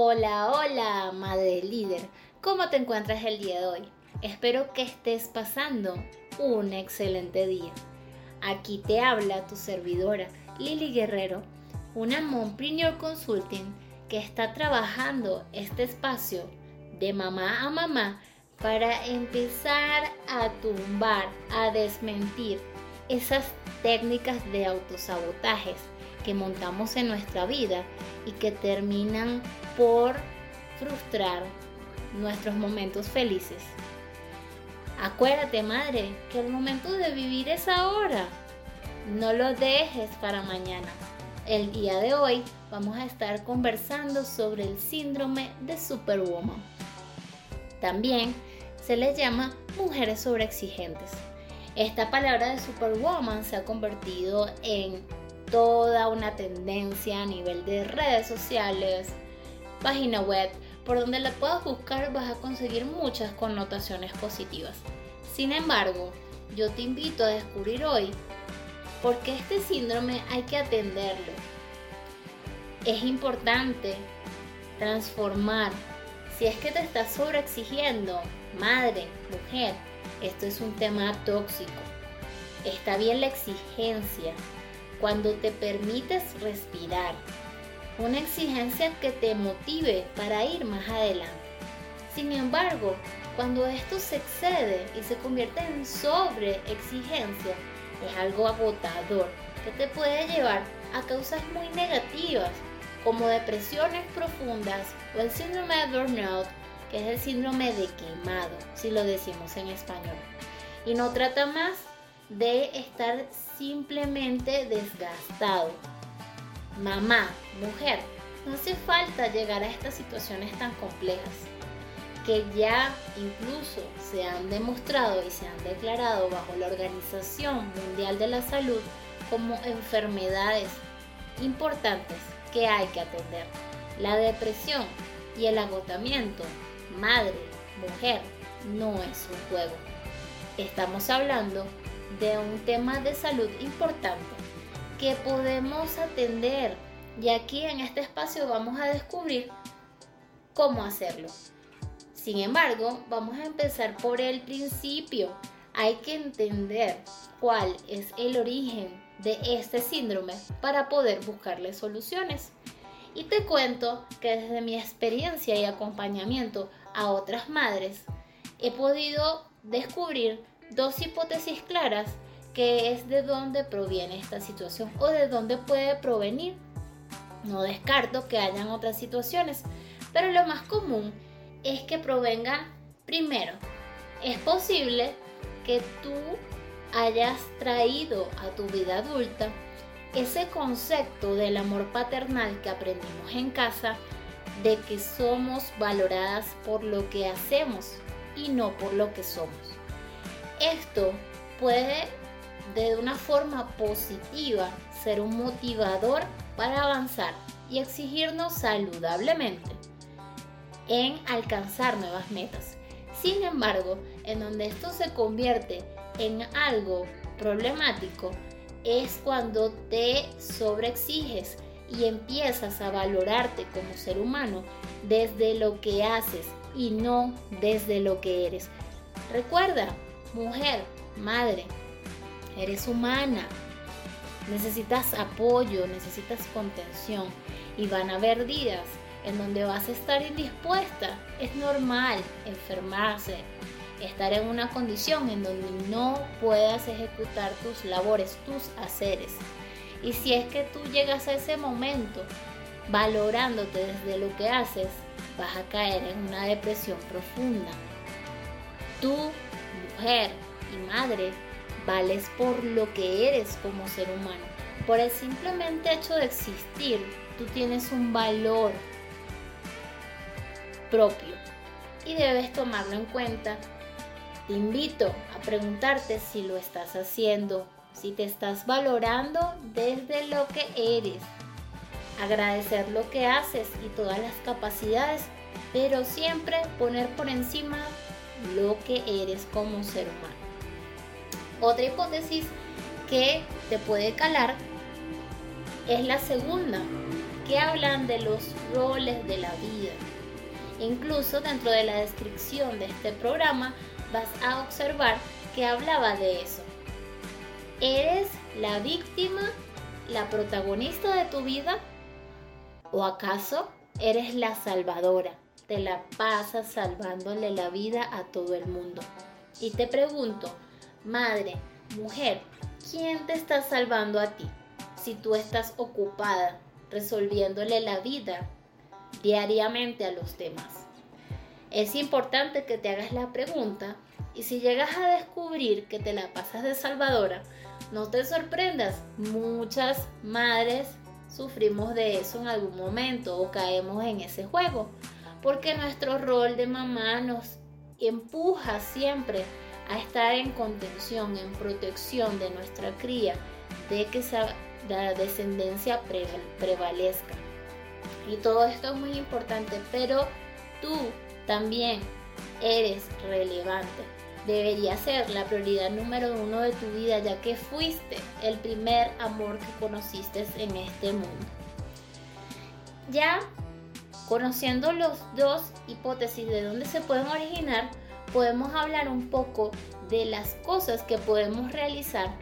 Hola, hola, madre líder. ¿Cómo te encuentras el día de hoy? Espero que estés pasando un excelente día. Aquí te habla tu servidora, Lili Guerrero, una Mompreneur Consulting que está trabajando este espacio de mamá a mamá para empezar a tumbar, a desmentir esas técnicas de autosabotajes montamos en nuestra vida y que terminan por frustrar nuestros momentos felices. Acuérdate, madre, que el momento de vivir es ahora. No lo dejes para mañana. El día de hoy vamos a estar conversando sobre el síndrome de Superwoman. También se les llama mujeres sobreexigentes. Esta palabra de Superwoman se ha convertido en toda una tendencia a nivel de redes sociales, página web, por donde la puedas buscar vas a conseguir muchas connotaciones positivas. Sin embargo, yo te invito a descubrir hoy por qué este síndrome hay que atenderlo. Es importante transformar. Si es que te estás sobreexigiendo, madre, mujer, esto es un tema tóxico. Está bien la exigencia cuando te permites respirar, una exigencia que te motive para ir más adelante. Sin embargo, cuando esto se excede y se convierte en sobreexigencia, es algo agotador que te puede llevar a causas muy negativas como depresiones profundas o el síndrome de burnout, que es el síndrome de quemado, si lo decimos en español. Y no trata más de estar simplemente desgastado, mamá, mujer, no hace falta llegar a estas situaciones tan complejas que ya incluso se han demostrado y se han declarado bajo la Organización Mundial de la Salud como enfermedades importantes que hay que atender. La depresión y el agotamiento, madre, mujer, no es un juego. Estamos hablando de un tema de salud importante que podemos atender y aquí en este espacio vamos a descubrir cómo hacerlo. Sin embargo, vamos a empezar por el principio. Hay que entender cuál es el origen de este síndrome para poder buscarle soluciones. Y te cuento que desde mi experiencia y acompañamiento a otras madres, he podido descubrir dos hipótesis claras que es de dónde proviene esta situación o de dónde puede provenir. No descarto que hayan otras situaciones, pero lo más común es que provengan primero. Es posible que tú hayas traído a tu vida adulta ese concepto del amor paternal que aprendimos en casa de que somos valoradas por lo que hacemos y no por lo que somos. Esto puede de una forma positiva ser un motivador para avanzar y exigirnos saludablemente en alcanzar nuevas metas. Sin embargo, en donde esto se convierte en algo problemático es cuando te sobreexiges y empiezas a valorarte como ser humano desde lo que haces y no desde lo que eres. Recuerda, mujer, madre, eres humana, necesitas apoyo, necesitas contención y van a haber días en donde vas a estar indispuesta. Es normal enfermarse, estar en una condición en donde no puedas ejecutar tus labores, tus haceres. Y si es que tú llegas a ese momento valorándote desde lo que haces, vas a caer en una depresión profunda. Tú, mujer y madre, vales por lo que eres como ser humano. Por el simplemente hecho de existir, tú tienes un valor propio y debes tomarlo en cuenta. Te invito a preguntarte si lo estás haciendo, si te estás valorando desde lo que eres. Agradecer lo que haces y todas las capacidades, pero siempre poner por encima lo que eres como ser humano. Otra hipótesis que te puede calar es la segunda, que hablan de los roles de la vida. Incluso dentro de la descripción de este programa vas a observar que hablaba de eso. ¿Eres la víctima, la protagonista de tu vida? ¿O acaso eres la salvadora? Te la pasas salvándole la vida a todo el mundo. Y te pregunto, madre, mujer, ¿quién te está salvando a ti? Si tú estás ocupada resolviéndole la vida diariamente a los demás. Es importante que te hagas la pregunta y si llegas a descubrir que te la pasas de salvadora, no te sorprendas, muchas madres sufrimos de eso en algún momento o caemos en ese juego, porque nuestro rol de mamá nos empuja siempre a estar en contención, en protección de nuestra cría, de que la descendencia prevalezca. Y todo esto es muy importante, pero tú también eres relevante. Debería ser la prioridad número uno de tu vida, ya que fuiste el primer amor que conociste en este mundo. Ya conociendo los dos hipótesis de dónde se pueden originar, podemos hablar un poco de las cosas que podemos realizar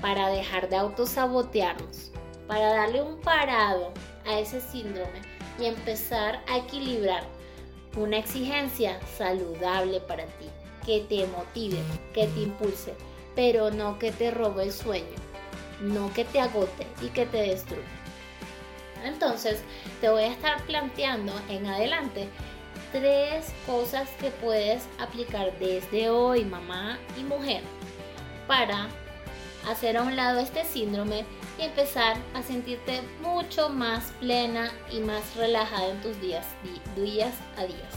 para dejar de autosabotearnos, para darle un parado a ese síndrome y empezar a equilibrar una exigencia saludable para ti, que te motive, que te impulse, pero no que te robe el sueño, no que te agote y que te destruya. Entonces, te voy a estar planteando en adelante tres cosas que puedes aplicar desde hoy, mamá y mujer, para hacer a un lado este síndrome y empezar a sentirte mucho más plena y más relajada en tus días, días a días.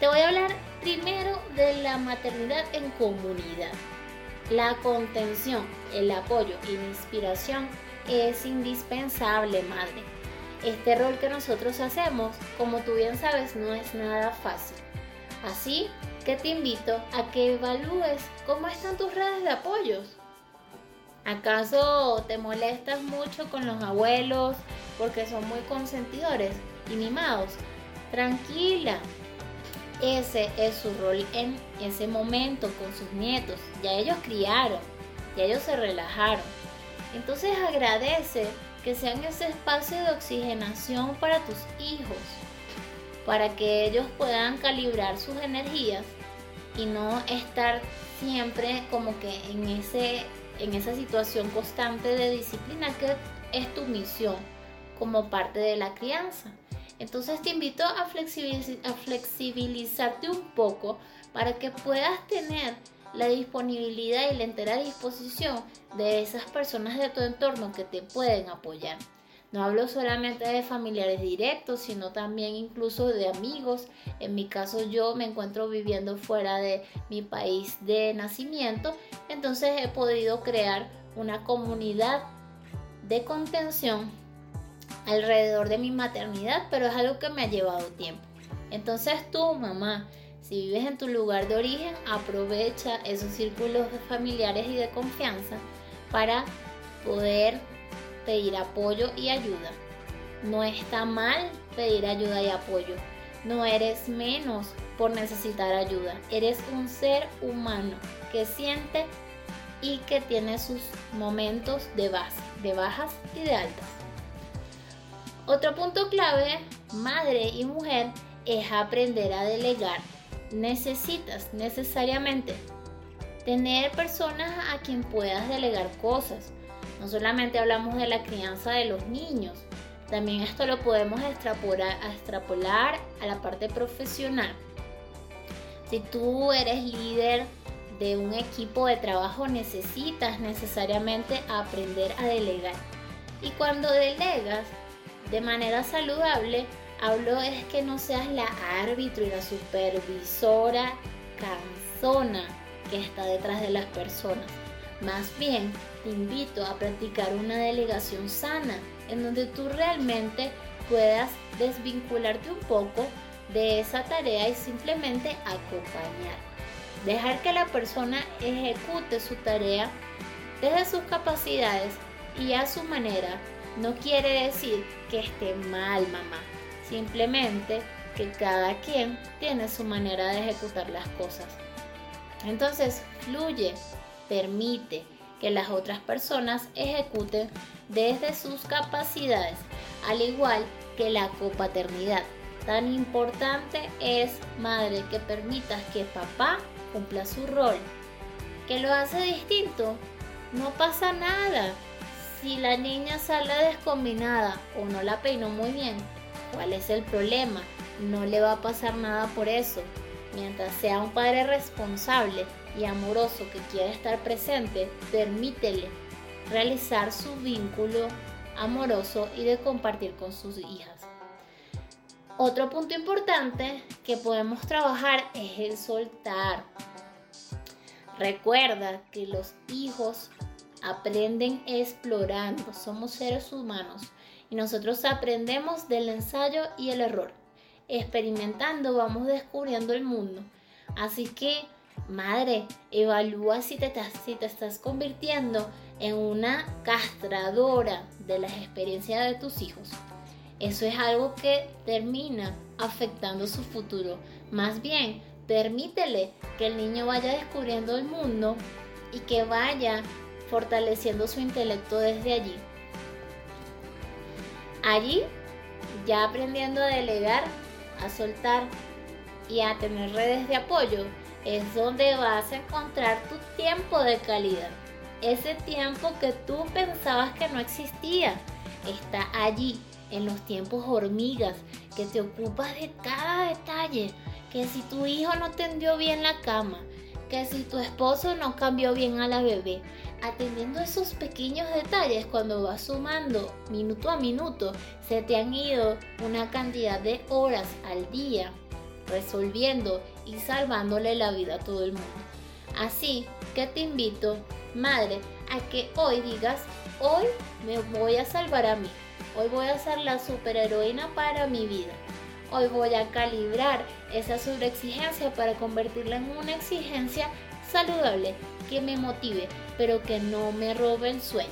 Te voy a hablar primero de la maternidad en comunidad. La contención, el apoyo y la inspiración es indispensable, madre. Este rol que nosotros hacemos, como tú bien sabes, no es nada fácil. Así que te invito a que evalúes cómo están tus redes de apoyos ¿Acaso te molestas mucho con los abuelos porque son muy consentidores y mimados? Tranquila, ese es su rol en ese momento con sus nietos. Ya ellos criaron, ya ellos se relajaron. Entonces agradece que sean ese espacio de oxigenación para tus hijos, para que ellos puedan calibrar sus energías y no estar siempre como que en ese en esa situación constante de disciplina que es tu misión como parte de la crianza. Entonces te invito a, a flexibilizarte un poco para que puedas tener la disponibilidad y la entera disposición de esas personas de tu entorno que te pueden apoyar. No hablo solamente de familiares directos, sino también incluso de amigos. En mi caso yo me encuentro viviendo fuera de mi país de nacimiento, entonces he podido crear una comunidad de contención alrededor de mi maternidad, pero es algo que me ha llevado tiempo. Entonces tú, mamá, si vives en tu lugar de origen, aprovecha esos círculos familiares y de confianza para poder pedir apoyo y ayuda. No está mal pedir ayuda y apoyo. No eres menos por necesitar ayuda. Eres un ser humano que siente y que tiene sus momentos de, de bajas y de altas. Otro punto clave, madre y mujer, es aprender a delegar. Necesitas necesariamente tener personas a quien puedas delegar cosas no solamente hablamos de la crianza de los niños, también esto lo podemos extrapolar, a la parte profesional. Si tú eres líder de un equipo de trabajo, necesitas necesariamente aprender a delegar. Y cuando delegas de manera saludable, hablo es que no seas la árbitro y la supervisora cansona que está detrás de las personas más bien, te invito a practicar una delegación sana en donde tú realmente puedas desvincularte un poco de esa tarea y simplemente acompañar. Dejar que la persona ejecute su tarea desde sus capacidades y a su manera no quiere decir que esté mal mamá, simplemente que cada quien tiene su manera de ejecutar las cosas. Entonces, fluye, permite que las otras personas ejecuten desde sus capacidades, al igual que la copaternidad. Tan importante es, madre, que permitas que papá cumpla su rol. Que lo hace distinto, no pasa nada. Si la niña sale descombinada o no la peinó muy bien, ¿cuál es el problema? No le va a pasar nada por eso. Mientras sea un padre responsable y amoroso que quiera estar presente, permítele realizar su vínculo amoroso y de compartir con sus hijas. Otro punto importante que podemos trabajar es el soltar. Recuerda que los hijos aprenden explorando, somos seres humanos y nosotros aprendemos del ensayo y el error. Experimentando vamos descubriendo el mundo. Así que, madre, evalúa si te, estás, si te estás convirtiendo en una castradora de las experiencias de tus hijos eso es algo que termina afectando su futuro. Más bien, permítele que el niño vaya descubriendo el mundo y que vaya fortaleciendo su intelecto desde allí. Allí, ya aprendiendo a delegar, a soltar y a tener redes de apoyo, es donde vas a encontrar tu tiempo de calidad. Ese tiempo que tú pensabas que no existía, está allí en los tiempos hormigas, que te ocupas de cada detalle, que si tu hijo no tendió bien la cama, que si tu esposo no cambió bien a la bebé, atendiendo esos pequeños detalles cuando vas sumando minuto a minuto, se te han ido una cantidad de horas al día resolviendo y salvándole la vida a todo el mundo. Así que te invito, madre, a que hoy digas, hoy me voy a salvar a mí. Hoy voy a ser la superheroína para mi vida. Hoy voy a calibrar esa sobreexigencia para convertirla en una exigencia saludable que me motive, pero que no me robe el sueño.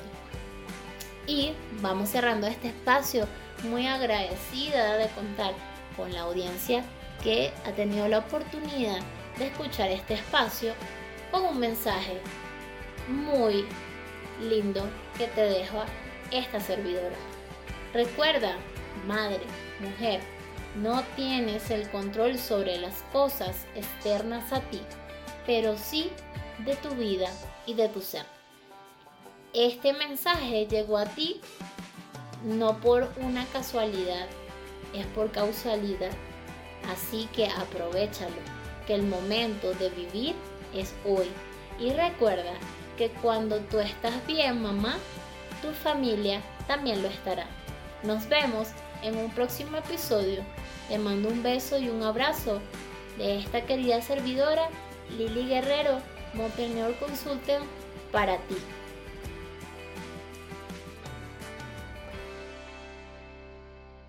Y vamos cerrando este espacio muy agradecida de contar con la audiencia que ha tenido la oportunidad de escuchar este espacio con un mensaje muy lindo que te dejo esta servidora. Recuerda, madre, mujer, no tienes el control sobre las cosas externas a ti, pero sí de tu vida y de tu ser. Este mensaje llegó a ti no por una casualidad, es por causalidad. Así que aprovechalo, que el momento de vivir es hoy. Y recuerda que cuando tú estás bien, mamá, tu familia también lo estará. Nos vemos en un próximo episodio. Te mando un beso y un abrazo de esta querida servidora Lili Guerrero, Montpellier Consulting, para ti.